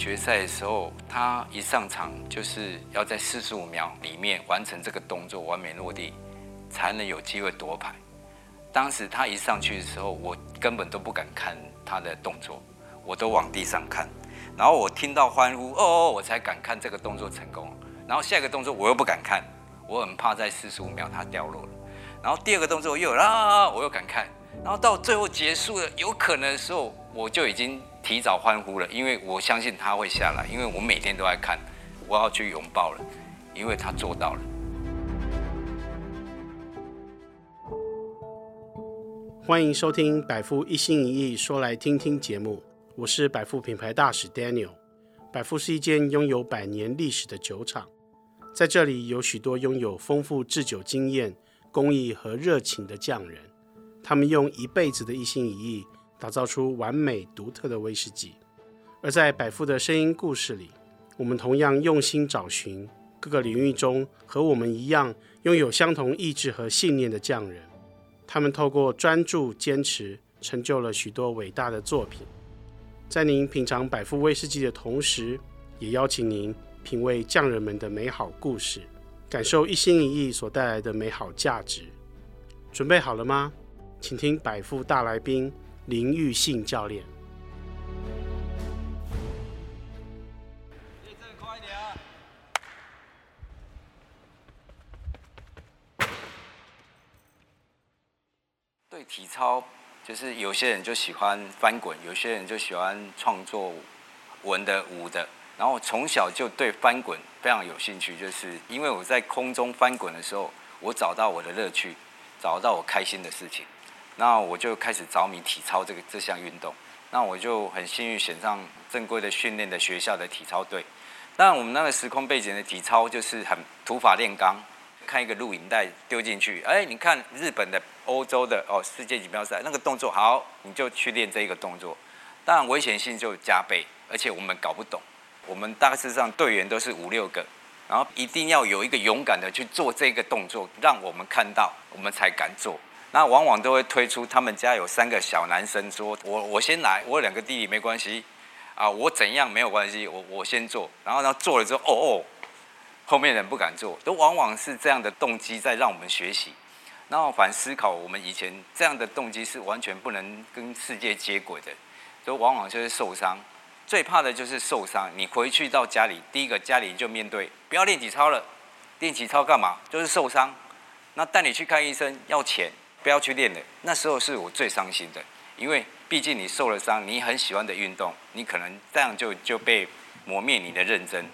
决赛的时候，他一上场就是要在四十五秒里面完成这个动作完美落地，才能有机会夺牌。当时他一上去的时候，我根本都不敢看他的动作，我都往地上看。然后我听到欢呼，哦，我才敢看这个动作成功。然后下一个动作我又不敢看，我很怕在四十五秒他掉落了。然后第二个动作又有啦，我又敢看。然后到最后结束了，有可能的时候，我就已经提早欢呼了，因为我相信他会下来，因为我每天都在看，我要去拥抱了，因为他做到了。欢迎收听百富一心一意说来听听节目，我是百富品牌大使 Daniel。百富是一间拥有百年历史的酒厂，在这里有许多拥有丰富制酒经验、工艺和热情的匠人，他们用一辈子的一心一意，打造出完美独特的威士忌。而在百富的声音故事里，我们同样用心找寻各个领域中和我们一样拥有相同意志和信念的匠人。他们透过专注坚持，成就了许多伟大的作品。在您品尝百富威士忌的同时，也邀请您品味匠人们的美好故事，感受一心一意所带来的美好价值。准备好了吗？请听百富大来宾林玉信教练对。体操就是有些人就喜欢翻滚，有些人就喜欢创作文的舞的。然后从小就对翻滚非常有兴趣，就是因为我在空中翻滚的时候，我找到我的乐趣，找到我开心的事情。那我就开始着迷体操这个这项运动。那我就很幸运选上正规的训练的学校的体操队。但我们那个时空背景的体操就是很土法炼钢。看一个录影带丢进去，哎，你看日本的、欧洲的哦，世界锦标赛那个动作好，你就去练这个动作，当然危险性就加倍，而且我们搞不懂，我们大致上队员都是五六个，然后一定要有一个勇敢的去做这个动作，让我们看到，我们才敢做。那往往都会推出他们家有三个小男生，说我我先来，我有两个弟弟没关系，啊，我怎样没有关系，我我先做，然后呢做了之后，哦哦。后面人不敢做，都往往是这样的动机在让我们学习。然后反思考，我们以前这样的动机是完全不能跟世界接轨的，都往往就是受伤。最怕的就是受伤。你回去到家里，第一个家里就面对，不要练体操了，练体操干嘛？就是受伤。那带你去看医生要钱，不要去练了。那时候是我最伤心的，因为毕竟你受了伤，你很喜欢的运动，你可能这样就就被磨灭你的认真。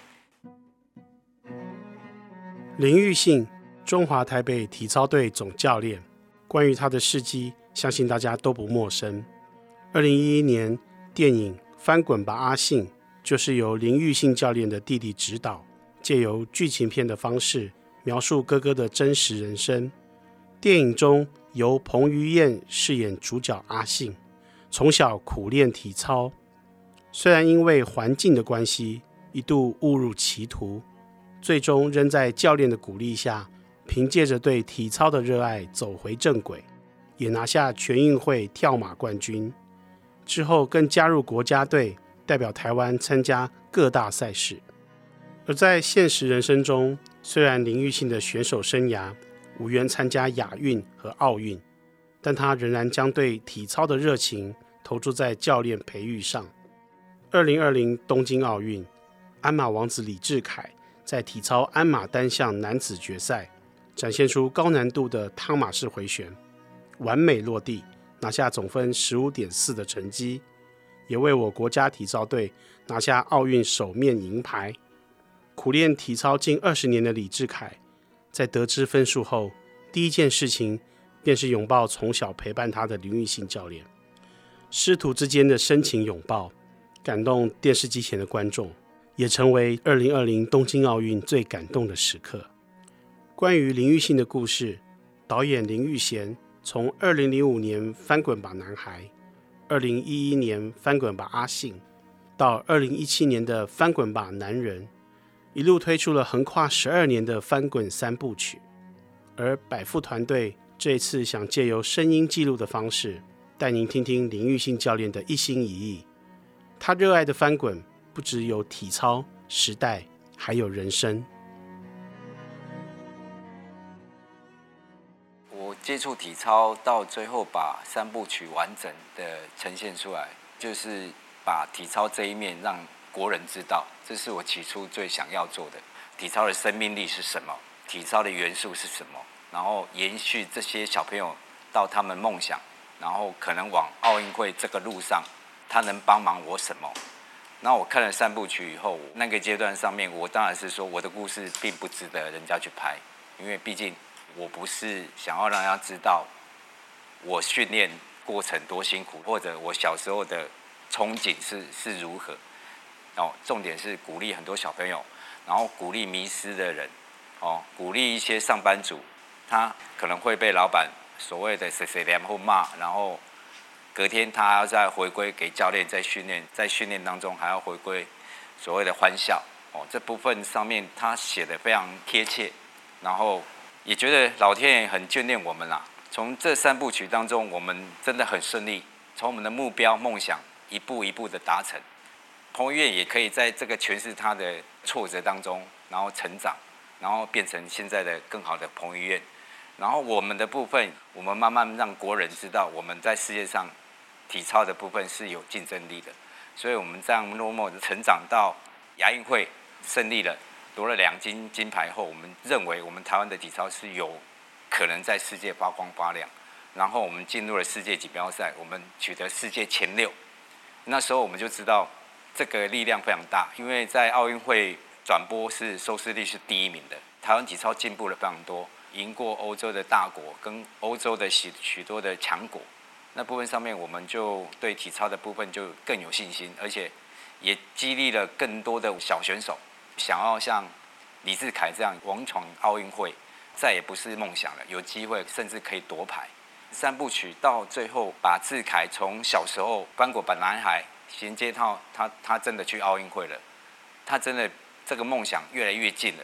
林玉信，中华台北体操队总教练。关于他的事迹，相信大家都不陌生。二零一一年，电影《翻滚吧，阿信》就是由林玉信教练的弟弟执导，借由剧情片的方式描述哥哥的真实人生。电影中由彭于晏饰演主角阿信，从小苦练体操，虽然因为环境的关系，一度误入歧途。最终仍在教练的鼓励下，凭借着对体操的热爱走回正轨，也拿下全运会跳马冠军。之后更加入国家队，代表台湾参加各大赛事。而在现实人生中，虽然林育信的选手生涯无缘参加亚运和奥运，但他仍然将对体操的热情投注在教练培育上。二零二零东京奥运，鞍马王子李智凯。在体操鞍马单项男子决赛，展现出高难度的汤马式回旋，完美落地，拿下总分十五点四的成绩，也为我国家体操队拿下奥运首面银牌。苦练体操近二十年的李智凯，在得知分数后，第一件事情便是拥抱从小陪伴他的林育信教练，师徒之间的深情拥抱，感动电视机前的观众。也成为二零二零东京奥运最感动的时刻。关于林育信的故事，导演林育贤从二零零五年《翻滚吧，男孩》，二零一一年《翻滚吧，阿信》，到二零一七年的《翻滚吧，男人》，一路推出了横跨十二年的翻滚三部曲。而百富团队这次想借由声音记录的方式，带您听听林玉信教练的一心一意。他热爱的翻滚。不只有体操、时代，还有人生。我接触体操到最后，把三部曲完整的呈现出来，就是把体操这一面让国人知道，这是我起初最想要做的。体操的生命力是什么？体操的元素是什么？然后延续这些小朋友到他们梦想，然后可能往奥运会这个路上，他能帮忙我什么？那我看了三部曲以后，那个阶段上面，我当然是说我的故事并不值得人家去拍，因为毕竟我不是想要让大家知道我训练过程多辛苦，或者我小时候的憧憬是是如何。哦，重点是鼓励很多小朋友，然后鼓励迷失的人，哦，鼓励一些上班族，他可能会被老板所谓的谁谁连或骂，然后。隔天他要再回归给教练再训练，在训练当中还要回归所谓的欢笑哦，这部分上面他写的非常贴切，然后也觉得老天爷很眷恋我们啦。从这三部曲当中，我们真的很顺利，从我们的目标梦想一步一步的达成。彭于晏也可以在这个诠释他的挫折当中，然后成长，然后变成现在的更好的彭于晏。然后我们的部分，我们慢慢让国人知道我们在世界上。体操的部分是有竞争力的，所以我们这样默默的成长到亚运会胜利了，夺了两金金牌后，我们认为我们台湾的体操是有可能在世界发光发亮。然后我们进入了世界锦标赛，我们取得世界前六。那时候我们就知道这个力量非常大，因为在奥运会转播是收视率是第一名的，台湾体操进步了非常多，赢过欧洲的大国跟欧洲的许许多的强国。那部分上面，我们就对体操的部分就更有信心，而且也激励了更多的小选手，想要像李志凯这样勇闯奥运会，再也不是梦想了，有机会甚至可以夺牌。三部曲到最后，把志凯从小时候翻滚吧男孩衔接到他，他真的去奥运会了，他真的这个梦想越来越近了，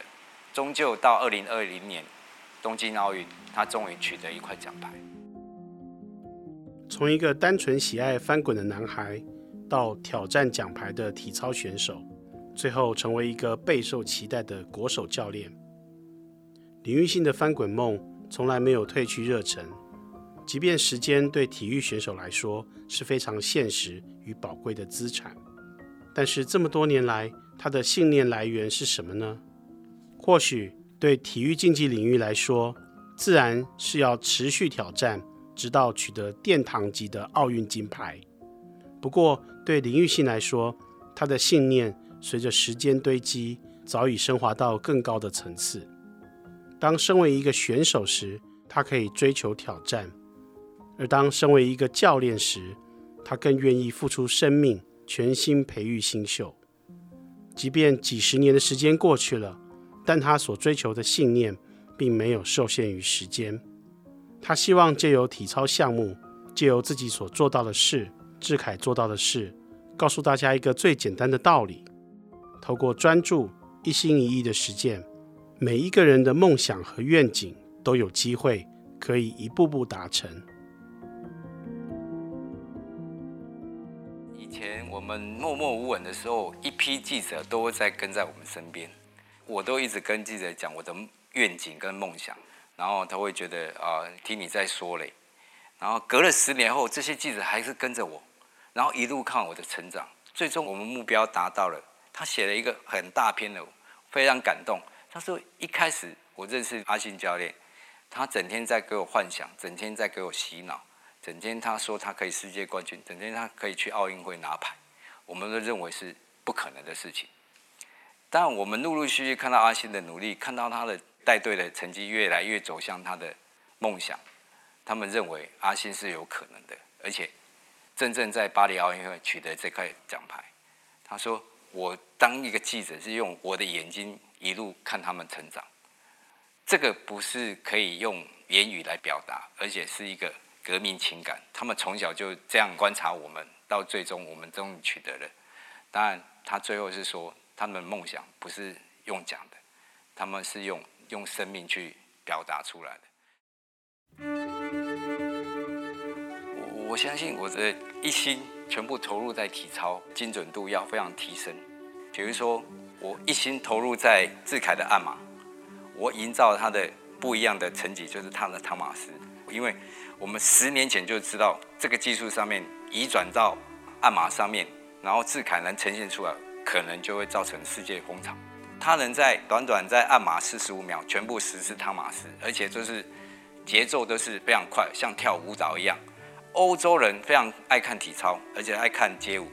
终究到二零二零年东京奥运，他终于取得一块奖牌。从一个单纯喜爱翻滚的男孩，到挑战奖牌的体操选手，最后成为一个备受期待的国手教练。林育信的翻滚梦从来没有褪去热忱，即便时间对体育选手来说是非常现实与宝贵的资产，但是这么多年来，他的信念来源是什么呢？或许对体育竞技领域来说，自然是要持续挑战。直到取得殿堂级的奥运金牌。不过，对林育信来说，他的信念随着时间堆积，早已升华到更高的层次。当身为一个选手时，他可以追求挑战；而当身为一个教练时，他更愿意付出生命，全心培育新秀。即便几十年的时间过去了，但他所追求的信念并没有受限于时间。他希望借由体操项目，借由自己所做到的事，智凯做到的事，告诉大家一个最简单的道理：透过专注、一心一意的实践，每一个人的梦想和愿景都有机会可以一步步达成。我们默默无闻的时候，一批记者都会在跟在我们身边，我都一直跟记者讲我的愿景跟梦想。然后他会觉得啊、听你在说嘞。然后隔了十年后，这些记者还是跟着我，然后一路看我的成长。最终我们目标达到了。他写了一个很大篇的，非常感动。他说一开始我认识阿信教练，他整天在给我幻想，整天在给我洗脑，整天他说他可以世界冠军，整天他可以去奥运会拿牌，我们都认为是不可能的事情。但我们陆陆续续看到阿信的努力，看到他的。带队的成绩越来越走向他的梦想，他们认为阿信是有可能的，而且真正在巴黎奥运会取得这块奖牌。他说：“我当一个记者是用我的眼睛一路看他们成长，这个不是可以用言语来表达，而且是一个革命情感。他们从小就这样观察我们，到最终我们终于取得了。当然，他最后是说，他们梦想不是用讲的，他们是用。”用生命去表达出来的。我我相信我的一心全部投入在体操，精准度要非常提升。比如说，我一心投入在智凯的按马，我营造他的不一样的成绩，就是他的汤马斯。因为我们十年前就知道这个技术上面移转到按马上面，然后智凯能呈现出来，可能就会造成世界风潮。他能在短短在按马四十五秒全部实施汤马斯，而且就是节奏都是非常快，像跳舞蹈一样。欧洲人非常爱看体操，而且爱看街舞。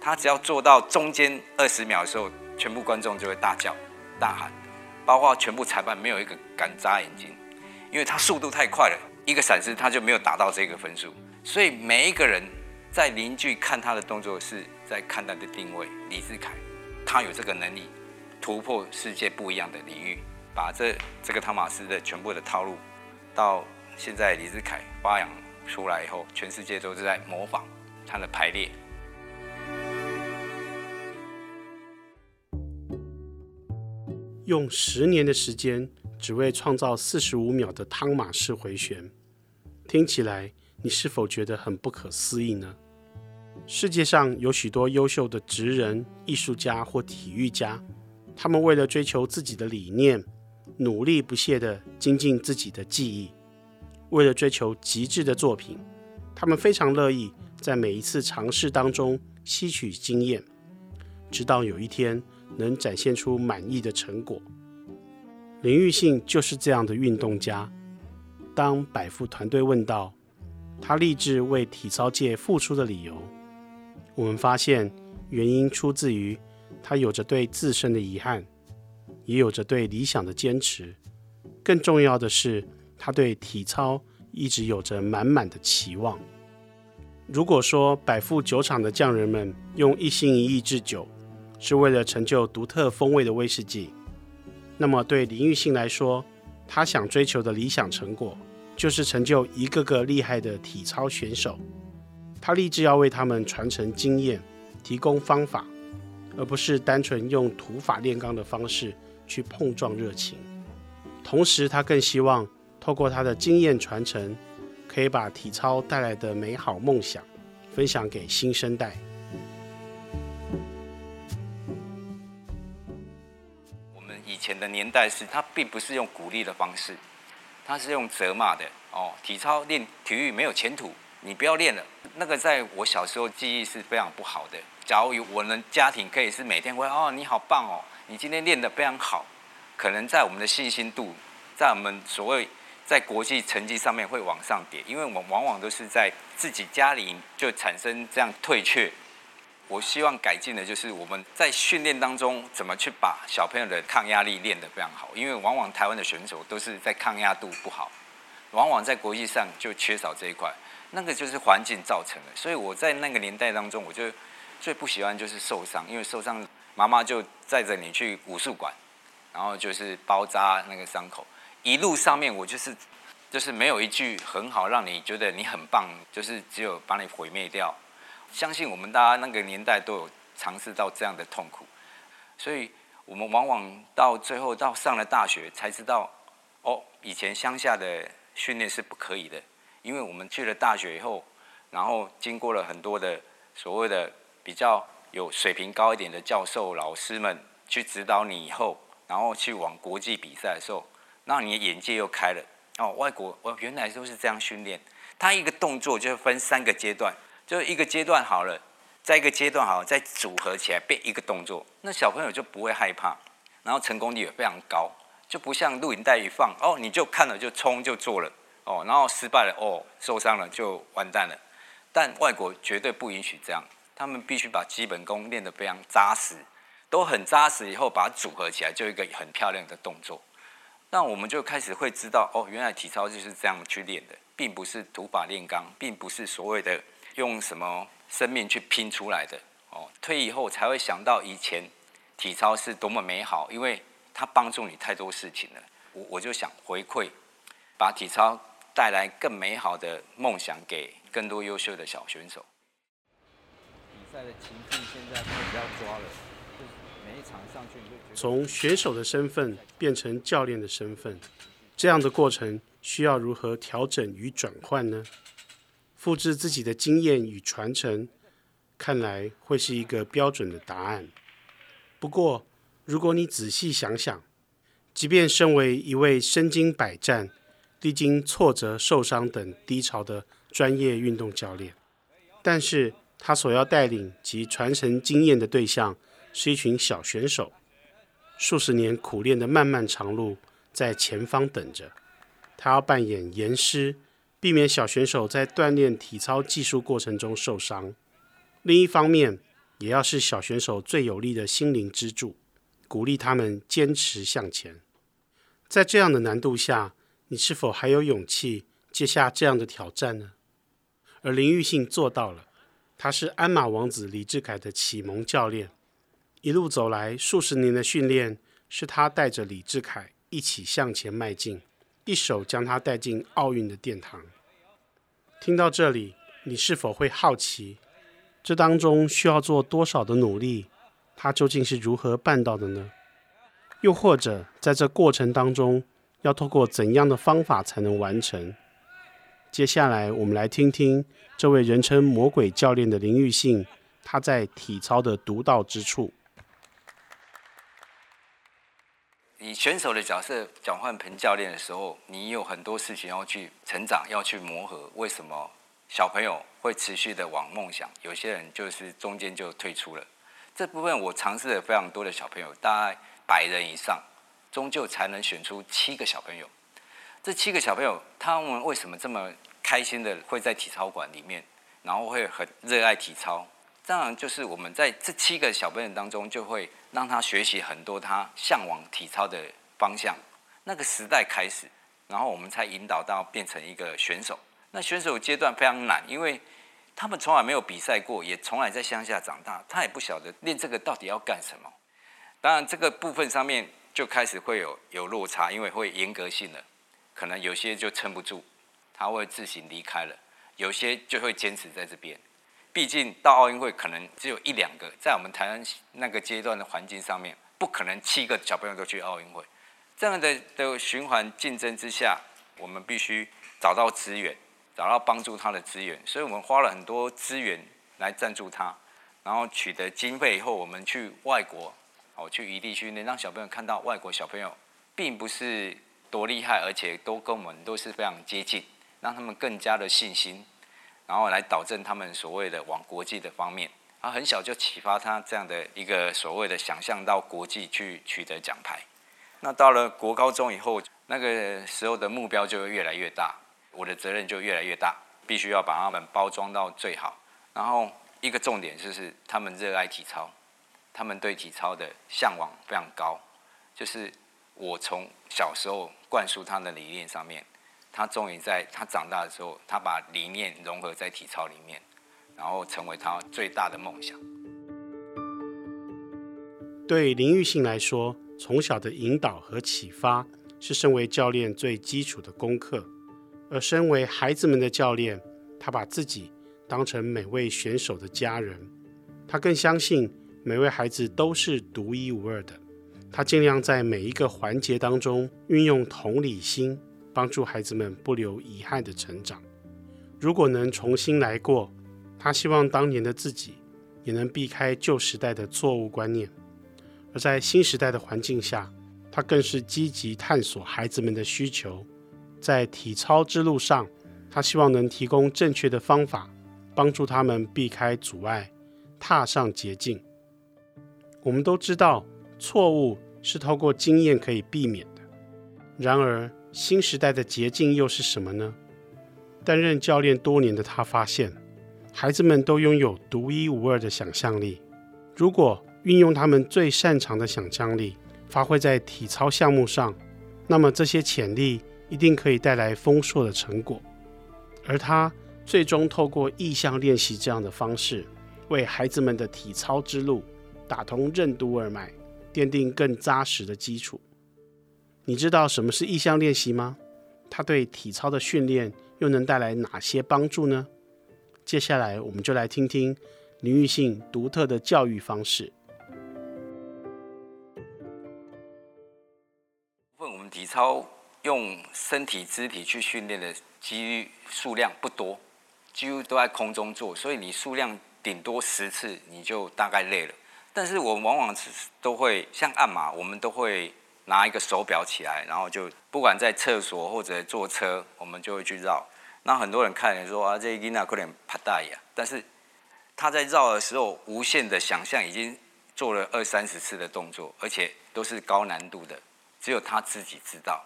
他只要做到中间二十秒的时候，全部观众就会大叫、大喊，包括全部裁判没有一个敢眨眼睛，因为他速度太快了，一个闪失他就没有达到这个分数。所以每一个人在邻居看他的动作，是在看他的定位。李志凯，他有这个能力突破世界不一样的领域，把这这个汤马斯的全部的套路，到现在李志凯发扬出来以后，全世界都是在模仿他的排列。用十年的时间，只为创造四十五秒的汤马式回旋，听起来你是否觉得很不可思议呢？世界上有许多优秀的职人、艺术家或体育家，他们为了追求自己的理念，努力不懈地精进自己的技艺。为了追求极致的作品，他们非常乐意在每一次尝试当中吸取经验，直到有一天，能展现出满意的成果。林玉信就是这样的运动家。当百富团队问到他立志为体操界付出的理由，我们发现原因出自于他有着对自身的遗憾，也有着对理想的坚持。更重要的是，他对体操一直有着满满的期望。如果说百富酒厂的匠人们用一心一意制酒，是为了成就独特风味的威士忌。那么，对林玉信来说，他想追求的理想成果，就是成就一个个厉害的体操选手。他立志要为他们传承经验，提供方法，而不是单纯用土法炼钢的方式去碰撞热情。同时，他更希望透过他的经验传承，可以把体操带来的美好梦想分享给新生代。的年代是，他并不是用鼓励的方式，他是用责骂的哦。体操练体育没有前途，你不要练了。那个在我小时候记忆是非常不好的。假如有我们家庭可以是每天会哦，你好棒哦，你今天练得非常好，可能在我们的信心度，在我们所谓在国际成绩上面会往上叠，因为我们往往都是在自己家里就产生这样退却。我希望改进的就是我们在训练当中怎么去把小朋友的抗压力练得非常好，因为往往台湾的选手都是在抗压度不好，往往在国际上就缺少这一块，那个就是环境造成的。所以我在那个年代当中，我就最不喜欢就是受伤，因为受伤妈妈就载着你去武术馆，然后就是包扎那个伤口，一路上面我就是就是没有一句很好让你觉得你很棒，就是只有把你毁灭掉。相信我们大家那个年代都有尝试到这样的痛苦，所以我们往往到最后到上了大学才知道，哦，以前乡下的训练是不可以的，因为我们去了大学以后，然后经过了很多的所谓的比较有水平高一点的教授老师们去指导你以后，然后去往国际比赛的时候，那你的眼界又开了。哦，外国哦原来都是这样训练，他一个动作就分三个阶段。就一个阶段好了，再一个阶段好了，再组合起来变一个动作，那小朋友就不会害怕，然后成功率也非常高，就不像录影带一放哦，你就看了就冲就做了哦，然后失败了哦，受伤了就完蛋了。但外国绝对不允许这样，他们必须把基本功练得非常扎实，都很扎实以后把它组合起来，就一个很漂亮的动作。那我们就开始会知道哦，原来体操就是这样去练的，并不是土法炼钢，并不是所谓的。用什么生命去拼出来的？哦，退役后才会想到以前体操是多么美好，因为它帮助你太多事情了。我我就想回馈，把体操带来更美好的梦想给更多优秀的小选手。比赛的情绪现在比较抓了，就是每一场上去你就觉得从选手的身份变成教练的身份，这样的过程需要如何调整与转换呢？复制自己的经验与传承，看来会是一个标准的答案。不过，如果你仔细想想，即便身为一位身经百战、历经挫折、受伤等低潮的专业运动教练，但是他所要带领及传承经验的对象是一群小选手，数十年苦练的漫漫长路在前方等着，他要扮演严师，避免小选手在锻炼体操技术过程中受伤。另一方面，也要是小选手最有力的心灵支柱，鼓励他们坚持向前。在这样的难度下，你是否还有勇气接下这样的挑战呢？而林玉信做到了，他是鞍马王子李志凯的启蒙教练，一路走来数十年的训练，是他带着李志凯一起向前迈进，一手将他带进奥运的殿堂。听到这里，你是否会好奇？这当中需要做多少的努力？他究竟是如何办到的呢？又或者在这过程当中，要透过怎样的方法才能完成？接下来我们来听听这位人称“魔鬼教练”的林玉信，他在体操的独到之处。选手的角色转换成教练的时候，你有很多事情要去成长，要去磨合。为什么？小朋友会持续的往梦想，有些人就是中间就退出了。这部分我尝试了非常多的小朋友，大概百人以上，终究才能选出七个小朋友。这七个小朋友，他们为什么这么开心的会在体操馆里面，然后会很热爱体操？当然就是我们在这七个小朋友当中，就会让他学习很多他向往体操的方向。那个时代开始，然后我们才引导到变成一个选手。那选手阶段非常难，因为他们从来没有比赛过，也从来在乡下长大，他也不晓得练这个到底要干什么。当然，这个部分上面就开始会有有落差，因为会严格性的，可能有些就撑不住，他会自行离开了；有些就会坚持在这边。毕竟到奥运会可能只有一两个，在我们台湾那个阶段的环境上面，不可能七个小朋友都去奥运会。这样的的循环竞争之下，我们必须找到资源。找到帮助他的资源，所以我们花了很多资源来赞助他，然后取得经费以后，我们去外国，哦，去异地训练，让小朋友看到外国小朋友并不是多厉害，而且都跟我们都是非常接近，让他们更加的信心，然后来导正他们所谓的往国际的方面。啊很小就启发他这样的一个所谓的想象到国际去取得奖牌。那到了国高中以后，那个时候的目标就会越来越大。我的责任就越来越大，必须要把他们包装到最好。然后一个重点就是，他们热爱体操，他们对体操的向往非常高。就是我从小时候灌输他的理念上面，他终于在他长大的时候，他把理念融合在体操里面，然后成为他最大的梦想。对林玉信来说，从小的引导和启发是身为教练最基础的功课。而身为孩子们的教练，他把自己当成每位选手的家人，他更相信每位孩子都是独一无二的。他尽量在每一个环节当中运用同理心，帮助孩子们不留遗憾的成长。如果能重新来过，他希望当年的自己也能避开旧时代的错误观念。而在新时代的环境下，他更是积极探索孩子们的需求。在体操之路上，他希望能提供正确的方法，帮助他们避开阻碍，踏上捷径。我们都知道，错误是透过经验可以避免的。然而，新时代的捷径又是什么呢？担任教练多年的他发现，孩子们都拥有独一无二的想象力。如果运用他们最擅长的想象力，发挥在体操项目上，那么这些潜力，一定可以带来丰硕的成果，而他最终透过意象练习这样的方式，为孩子们的体操之路打通任督二脉，奠定更扎实的基础。你知道什么是意象练习吗？它对体操的训练又能带来哪些帮助呢？接下来我们就来听听林育信独特的教育方式。问我们体操。用身体肢体去训练的几率数量不多，几乎都在空中做，所以你数量顶多十次你就大概累了。但是我们往往是都会像按马，我们都会拿一个手表起来，然后就不管在厕所或者坐车，我们就会去绕。那很多人看人说啊，这囡仔可能怕大呀，但是他在绕的时候，无限的想象已经做了二三十次的动作，而且都是高难度的，只有他自己知道。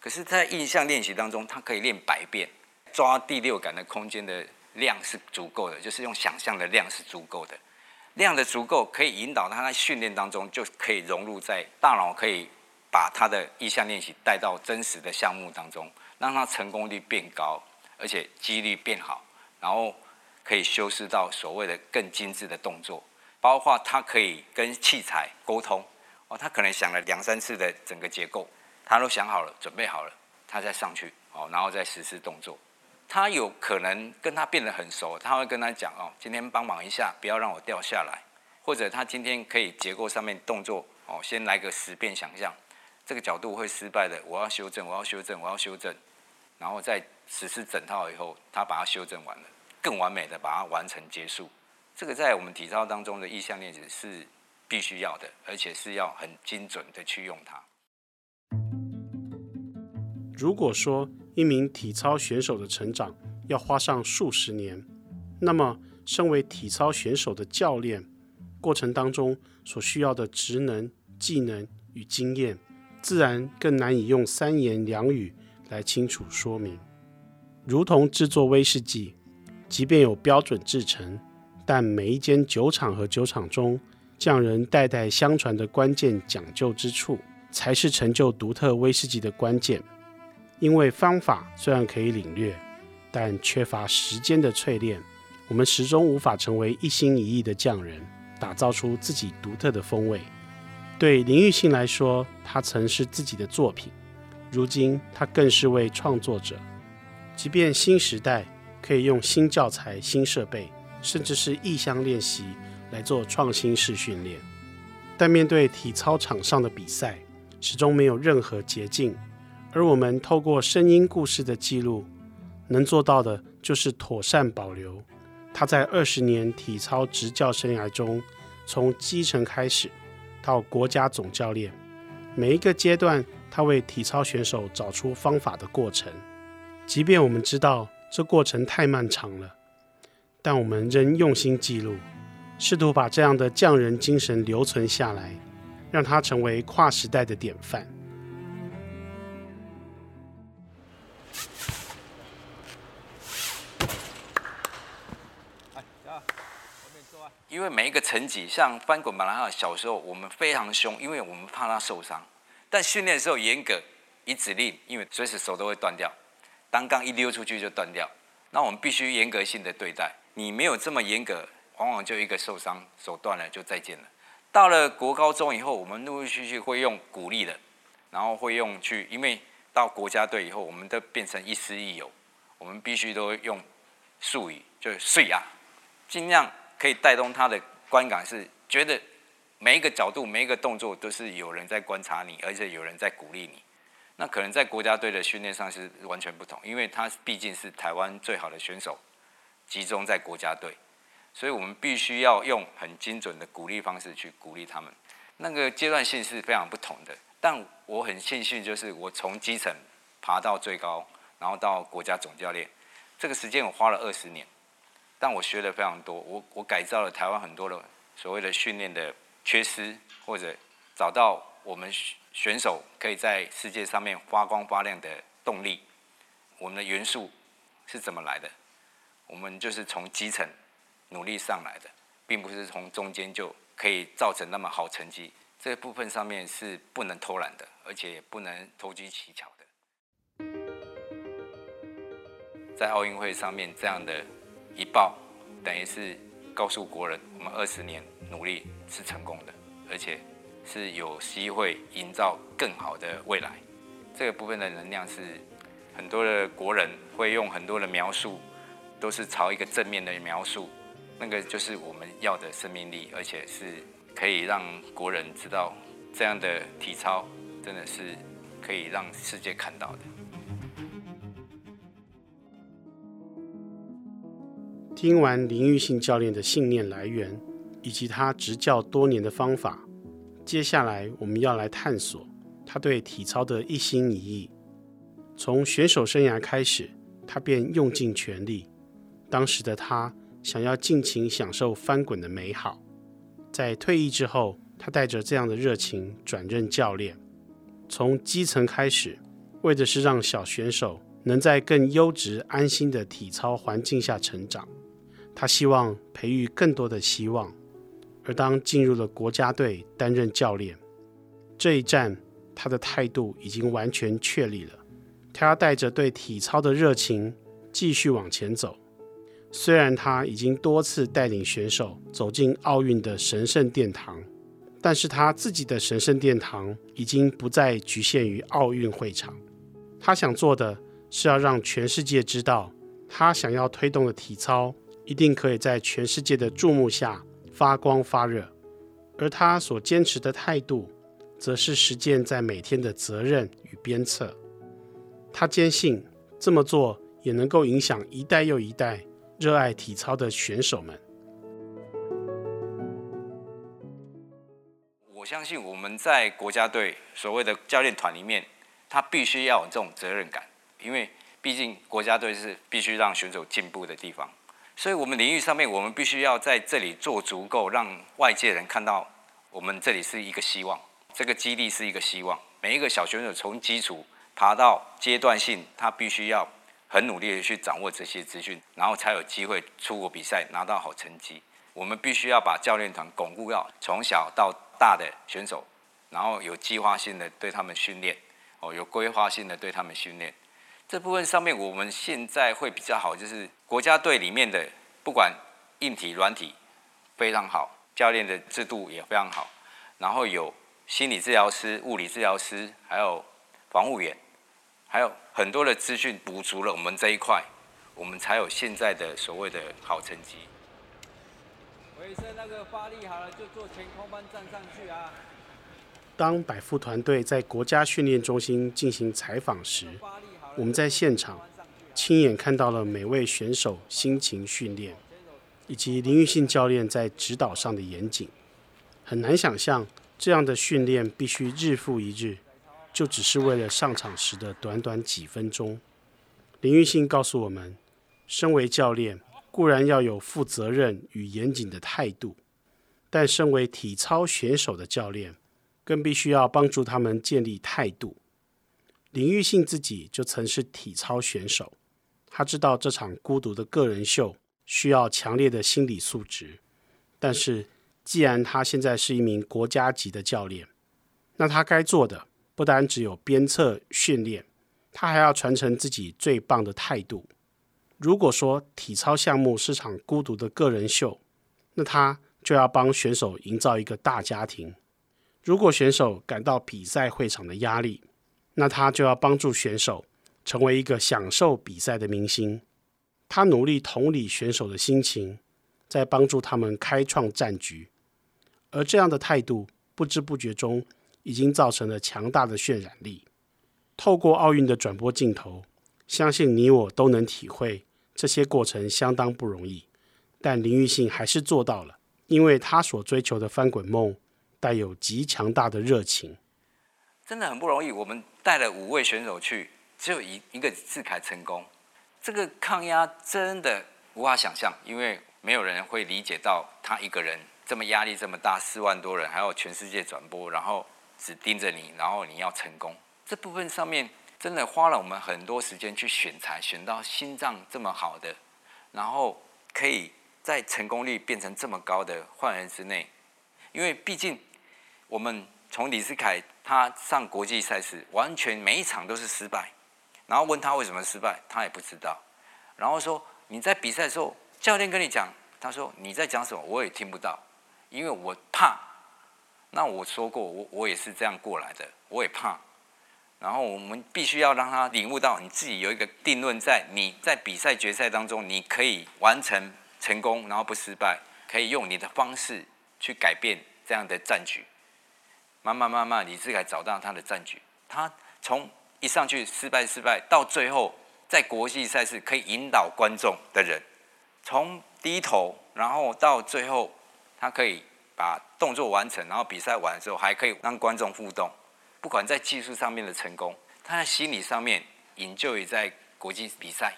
可是，在印象练习当中，他可以练百遍，抓第六感的空间的量是足够的，就是用想象的量是足够的，量的足够可以引导他在训练当中就可以融入在大脑，可以把他的意象练习带到真实的项目当中，让他成功率变高，而且几率变好，然后可以修饰到所谓的更精致的动作，包括他可以跟器材沟通哦，他可能想了两三次的整个结构。他都想好了，准备好了，他再上去哦，然后再实施动作。他有可能跟他变得很熟，他会跟他讲哦，今天帮忙一下，不要让我掉下来。或者他今天可以结构上面动作哦，先来个十遍想象，这个角度会失败的，我要修正，我要修正，我要修正。然后再实施整套以后，他把它修正完了，更完美的把它完成结束。这个在我们体操当中的意象练习是必须要的，而且是要很精准的去用它。如果说一名体操选手的成长要花上数十年，那么身为体操选手的教练，过程当中所需要的职能、技能与经验，自然更难以用三言两语来清楚说明。如同制作威士忌，即便有标准制成，但每一间酒厂和酒厂中匠人代代相传的关键讲究之处，才是成就独特威士忌的关键。因为方法虽然可以领略，但缺乏时间的淬炼，我们始终无法成为一心一意的匠人，打造出自己独特的风味。对林玉信来说，他曾是自己的作品，如今他更是位创作者。即便新时代可以用新教材、新设备，甚至是意象练习来做创新式训练，但面对体操场上的比赛，始终没有任何捷径。而我们透过声音故事的记录，能做到的就是妥善保留他在二十年体操执教生涯中，从基层开始到国家总教练，每一个阶段他为体操选手找出方法的过程。即便我们知道这过程太漫长了，但我们仍用心记录，试图把这样的匠人精神留存下来，让他成为跨时代的典范。因为每一个层级，像翻滚马拉松，小时候我们非常凶，因为我们怕他受伤。但训练的时候严格，一指令，因为随时手都会断掉，单杠一溜出去就断掉。那我们必须严格性的对待。你没有这么严格，往往就一个受伤，手断了就再见了。到了国高中以后，我们陆陆续续会用鼓励的，然后会用去，因为到国家队以后，我们都变成亦师亦友，我们必须都用术语，就是碎啊，尽量。可以带动他的观感，是觉得每一个角度、每一个动作都是有人在观察你，而且有人在鼓励你。那可能在国家队的训练上是完全不同，因为他毕竟是台湾最好的选手，集中在国家队，所以我们必须要用很精准的鼓励方式去鼓励他们。那个阶段性是非常不同的，但我很庆幸，就是我从基层爬到最高，然后到国家总教练，这个时间我花了二十年。但我学的非常多，我我改造了台湾很多的所谓的训练的缺失，或者找到我们选手可以在世界上面发光发亮的动力。我们的元素是怎么来的？我们就是从基层努力上来的，并不是从中间就可以造成那么好成绩。这部分上面是不能偷懒的，而且也不能投机取巧的。在奥运会上面这样的。一报，等于是告诉国人，我们二十年努力是成功的，而且是有机会营造更好的未来。这个部分的能量是很多的国人会用很多的描述，都是朝一个正面的描述，那个就是我们要的生命力，而且是可以让国人知道这样的体操真的是可以让世界看到的。听完林育信教练的信念来源，以及他执教多年的方法。接下来，我们要来探索他对体操的一心一意。从选手生涯开始，他便用尽全力。当时的他想要尽情享受翻滚的美好。在退役之后，他带着这样的热情转任教练，从基层开始，为的是让小选手能在更优质、安心的体操环境下成长。他希望培育更多的希望。而当进入了国家队担任教练，这一战他的态度已经完全确立了。他要带着对体操的热情继续往前走。虽然他已经多次带领选手走进奥运的神圣殿堂，但是他自己的神圣殿堂已经不再局限于奥运会场。他想做的是要让全世界知道，他想要推动的体操一定可以在全世界的注目下。发光发热，而他所坚持的态度，则是实践在每天的责任与鞭策。他坚信这么做也能够影响一代又一代热爱体操的选手们。我相信我们在国家队所谓的教练团里面，他必须要有这种责任感，因为毕竟国家队是必须让选手进步的地方。所以，我们领域上面，我们必须要在这里做足够，让外界人看到我们这里是一个希望，这个基地是一个希望。每一个小选手从基础爬到阶段性，他必须要很努力的去掌握这些资讯，然后才有机会出国比赛拿到好成绩。我们必须要把教练团巩固到从小到大的选手，然后有计划性的对他们训练，哦，有规划性的对他们训练。这部分上面，我们现在会比较好，就是国家队里面的不管硬体、软体非常好，教练的制度也非常好，然后有心理治疗师、物理治疗师，还有防护员，还有很多的资讯补足了我们这一块，我们才有现在的所谓的好成绩。维生那个发力好了，就做前空翻站上去啊。当百富团队在国家训练中心进行采访时，我们在现场亲眼看到了每位选手辛勤训练，以及林玉信教练在指导上的严谨。很难想象这样的训练必须日复一日，就只是为了上场时的短短几分钟。林玉信告诉我们，身为教练固然要有负责任与严谨的态度，但身为体操选手的教练，更必须要帮助他们建立态度。林玉信自己就曾是体操选手，他知道这场孤独的个人秀需要强烈的心理素质。但是，既然他现在是一名国家级的教练，那他该做的不单只有鞭策训练，他还要传承自己最棒的态度。如果说体操项目是场孤独的个人秀，那他就要帮选手营造一个大家庭。如果选手感到比赛会场的压力，那他就要帮助选手成为一个享受比赛的明星。他努力同理选手的心情，在帮助他们开创战局。而这样的态度，不知不觉中已经造成了强大的渲染力。透过奥运的转播镜头，相信你我都能体会这些过程相当不容易。但林玉信还是做到了，因为他所追求的翻滚梦带有极强大的热情。真的很不容易，我们带了五位选手去，只有一一个智凯成功，这个抗压真的无法想象，因为没有人会理解到他一个人这么压力这么大，四万多人还有全世界转播，然后只盯着你，然后你要成功，这部分上面真的花了我们很多时间去选材，选到心脏这么好的，然后可以在成功率变成这么高的换人之内，因为毕竟我们。从李世凯他上国际赛事，完全每一场都是失败，然后问他为什么失败，他也不知道。然后说你在比赛的时候，教练跟你讲，他说你在讲什么，我也听不到，因为我怕。那我说过，我我也是这样过来的，我也怕。然后我们必须要让他领悟到，你自己有一个定论在，你在比赛决赛当中，你可以完成成功，然后不失败，可以用你的方式去改变这样的战局。慢慢慢慢，李智凯找到他的战局。他从一上去失败失败，到最后在国际赛事可以引导观众的人，从低头，然后到最后他可以把动作完成，然后比赛完了之后还可以让观众互动。不管在技术上面的成功，他在心理上面引咎于在国际比赛，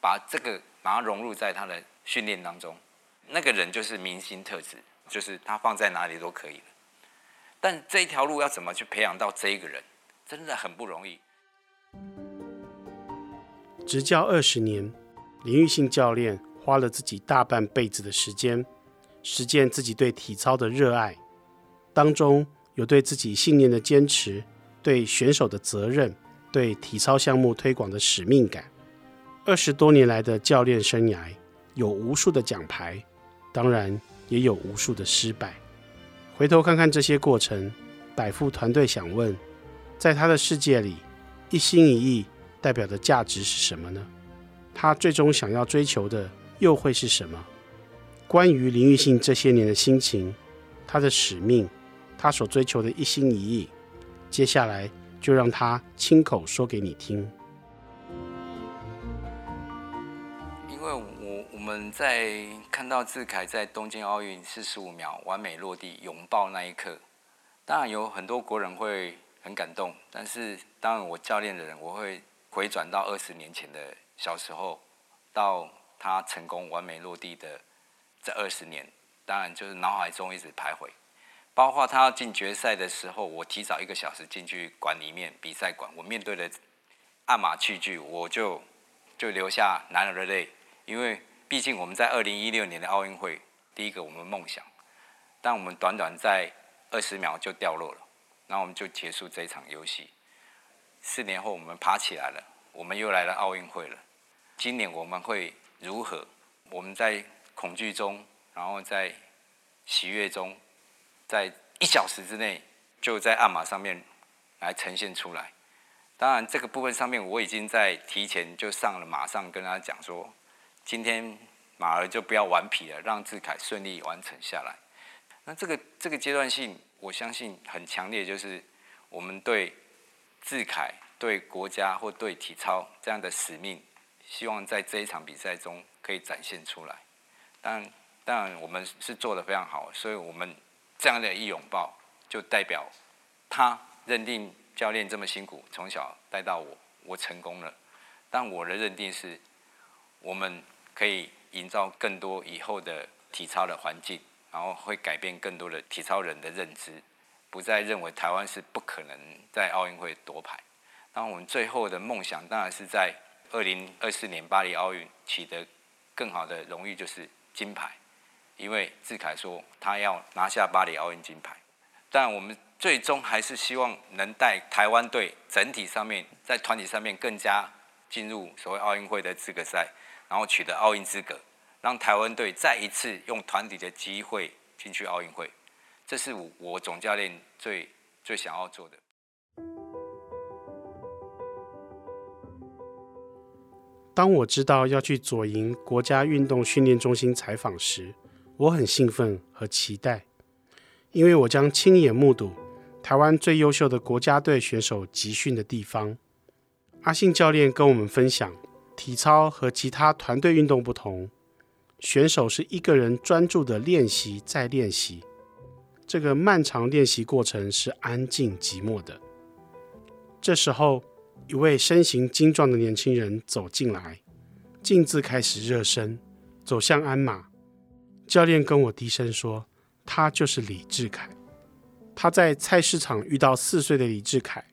把这个把它融入在他的训练当中。那个人就是明星特质，就是他放在哪里都可以。但这一条路要怎么去培养到这一个人，真的很不容易。执教二十年，林玉信教练花了自己大半辈子的时间，实践自己对体操的热爱，当中有对自己信念的坚持，对选手的责任，对体操项目推广的使命感。二十多年来的教练生涯，有无数的奖牌，当然也有无数的失败。回头看看这些过程，百富团队想问，在他的世界里，一心一意。代表的价值是什么呢？他最终想要追求的又会是什么？关于林育信这些年的心情，他的使命，他所追求的一心一意，接下来就让他亲口说给你听。因为我我们在看到志凯在东京奥运四十五秒完美落地拥抱那一刻，当然有很多国人会很感动，但是当然我教练的人我会。回转到二十年前的小时候，到他成功完美落地的这二十年，当然就是脑海中一直徘徊。包括他要进决赛的时候，我提早一个小时进去馆里面比赛馆，我面对的按马器具，我就就流下男儿的泪，因为毕竟我们在二零一六年的奥运会，第一个我们梦想，但我们短短在二十秒就掉落了，然后我们就结束这一场游戏。四年后，我们爬起来了，我们又来了奥运会了。今年我们会如何？我们在恐惧中，然后在喜悦中，在一小时之内就在按马上面来呈现出来。当然，这个部分上面我已经在提前就上了，马上跟他讲说，今天马儿就不要顽皮了，让志凯顺利完成下来。那这个这个阶段性，我相信很强烈，就是我们对。志凯对国家或对体操这样的使命，希望在这一场比赛中可以展现出来。当然，当然我们是做得非常好，所以我们这样的一拥抱，就代表他认定教练这么辛苦，从小带到我，我成功了。但我的认定是，我们可以营造更多以后的体操的环境，然后会改变更多的体操人的认知。不再认为台湾是不可能在奥运会夺牌。那我们最后的梦想当然是在二零二四年巴黎奥运取得更好的荣誉，就是金牌。因为志凯说他要拿下巴黎奥运金牌，但我们最终还是希望能带台湾队整体上面在团体上面更加进入所谓奥运会的资格赛，然后取得奥运资格，让台湾队再一次用团体的机会进去奥运会。这是我我总教练最最想要做的。当我知道要去左营国家运动训练中心采访时，我很兴奋和期待，因为我将亲眼目睹台湾最优秀的国家队选手集训的地方。阿信教练跟我们分享，体操和其他团队运动不同，选手是一个人专注的练习再练习。这个漫长练习过程是安静寂寞的。这时候，一位身形精壮的年轻人走进来，径自开始热身，走向鞍马。教练跟我低声说：“他就是李志凯。”他在菜市场遇到四岁的李志凯，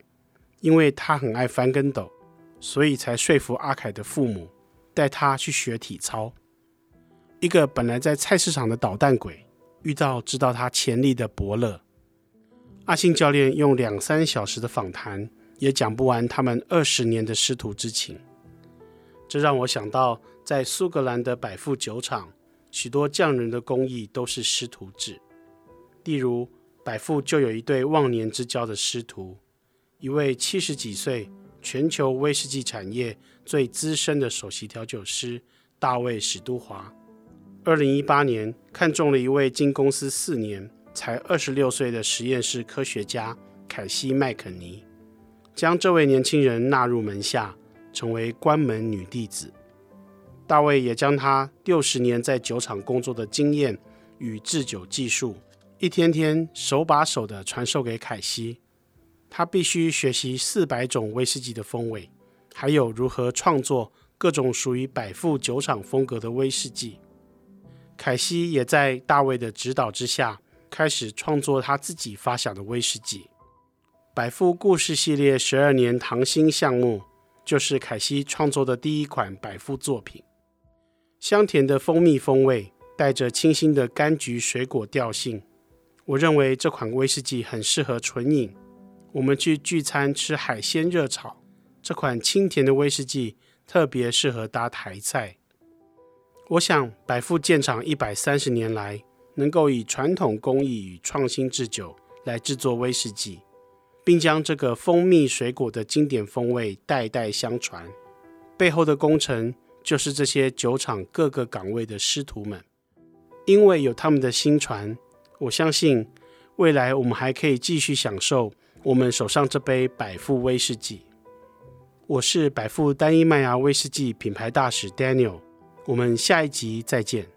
因为他很爱翻跟斗，所以才说服阿凯的父母带他去学体操。一个本来在菜市场的捣蛋鬼。遇到知道他潜力的伯乐，阿信教练用两三小时的访谈，也讲不完他们二十年的师徒之情。这让我想到，在苏格兰的百富酒厂，许多匠人的工艺都是师徒制。例如，百富就有一对忘年之交的师徒，一位七十几岁、全球威士忌产业最资深的首席调酒师大卫史都华。二零一八年，看中了一位进公司四年、才二十六岁的实验室科学家凯西麦肯尼，将这位年轻人纳入门下，成为关门女弟子。大卫也将他六十年在酒厂工作的经验与制酒技术，一天天手把手地传授给凯西。他必须学习四百种威士忌的风味，还有如何创作各种属于百富酒厂风格的威士忌。凯西也在大卫的指导之下，开始创作他自己发想的威士忌。百富故事系列十二年糖心项目，就是凯西创作的第一款百富作品。香甜的蜂蜜风味，带着清新的柑橘水果调性。我认为这款威士忌很适合纯饮。我们去聚餐吃海鲜热炒，这款清甜的威士忌特别适合搭台菜。我想，百富建厂一百三十年来，能够以传统工艺与创新制酒来制作威士忌，并将这个蜂蜜水果的经典风味代代相传，背后的功臣就是这些酒厂各个岗位的师徒们。因为有他们的新传，我相信未来我们还可以继续享受我们手上这杯百富威士忌。我是百富单一麦芽威士忌品牌大使 Daniel。我们下一集再见。